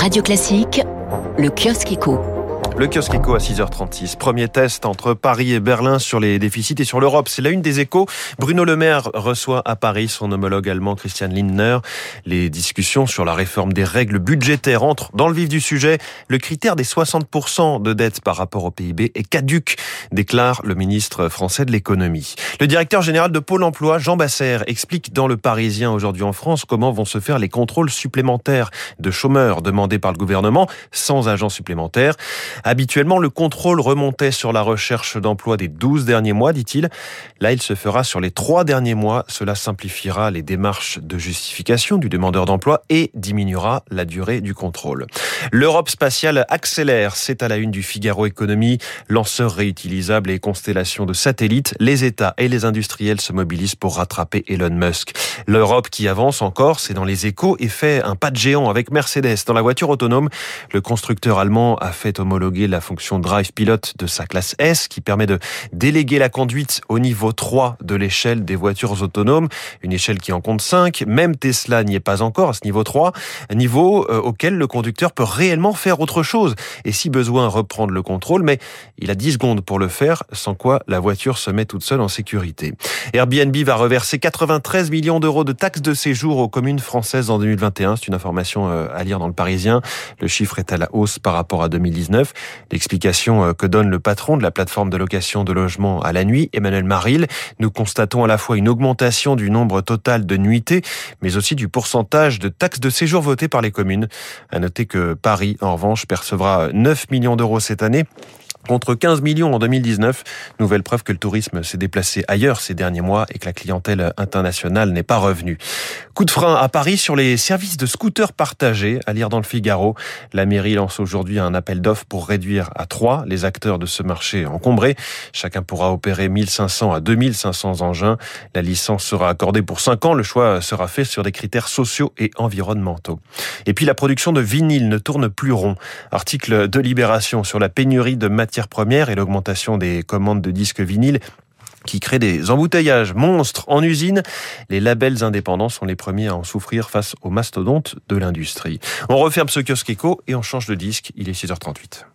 Radio Classique, le kiosque éco. Le kiosque éco à 6h36. Premier test entre Paris et Berlin sur les déficits et sur l'Europe. C'est la une des échos. Bruno Le Maire reçoit à Paris son homologue allemand Christian Lindner. Les discussions sur la réforme des règles budgétaires entrent dans le vif du sujet. Le critère des 60% de dette par rapport au PIB est caduque, déclare le ministre français de l'économie. Le directeur général de Pôle emploi, Jean Basser, explique dans Le Parisien aujourd'hui en France comment vont se faire les contrôles supplémentaires de chômeurs demandés par le gouvernement sans agents supplémentaires. Habituellement, le contrôle remontait sur la recherche d'emploi des 12 derniers mois, dit-il. Là, il se fera sur les trois derniers mois. Cela simplifiera les démarches de justification du demandeur d'emploi et diminuera la durée du contrôle. L'Europe spatiale accélère. C'est à la une du Figaro Économie. Lanceurs réutilisables et constellations de satellites. Les États et les industriels se mobilisent pour rattraper Elon Musk. L'Europe qui avance encore, c'est dans les échos et fait un pas de géant avec Mercedes. Dans la voiture autonome, le constructeur allemand a fait homologuer la fonction Drive Pilot de sa classe S qui permet de déléguer la conduite au niveau 3 de l'échelle des voitures autonomes, une échelle qui en compte 5. Même Tesla n'y est pas encore à ce niveau 3, niveau euh, auquel le conducteur peut réellement faire autre chose et si besoin reprendre le contrôle, mais il a 10 secondes pour le faire, sans quoi la voiture se met toute seule en sécurité. Airbnb va reverser 93 millions d'euros de taxes de séjour aux communes françaises en 2021. C'est une information euh, à lire dans le Parisien. Le chiffre est à la hausse par rapport à 2019. L'explication euh, que donne le patron de la plateforme de location de logement à la nuit, Emmanuel Maril, nous constatons à la fois une augmentation du nombre total de nuitées, mais aussi du pourcentage de taxes de séjour votées par les communes. À noter que Paris, en revanche, percevra 9 millions d'euros cette année contre 15 millions en 2019. Nouvelle preuve que le tourisme s'est déplacé ailleurs ces derniers mois et que la clientèle internationale n'est pas revenue. Coup de frein à Paris sur les services de scooters partagés, à lire dans le Figaro. La mairie lance aujourd'hui un appel d'offres pour réduire à 3 les acteurs de ce marché encombré. Chacun pourra opérer 1500 à 2500 engins. La licence sera accordée pour 5 ans. Le choix sera fait sur des critères sociaux et environnementaux. Et puis la production de vinyle ne tourne plus rond. Article de Libération sur la pénurie de matières matières premières et l'augmentation des commandes de disques vinyles qui crée des embouteillages monstres en usine. Les labels indépendants sont les premiers à en souffrir face aux mastodontes de l'industrie. On referme ce kiosque éco et on change de disque. Il est 6h38.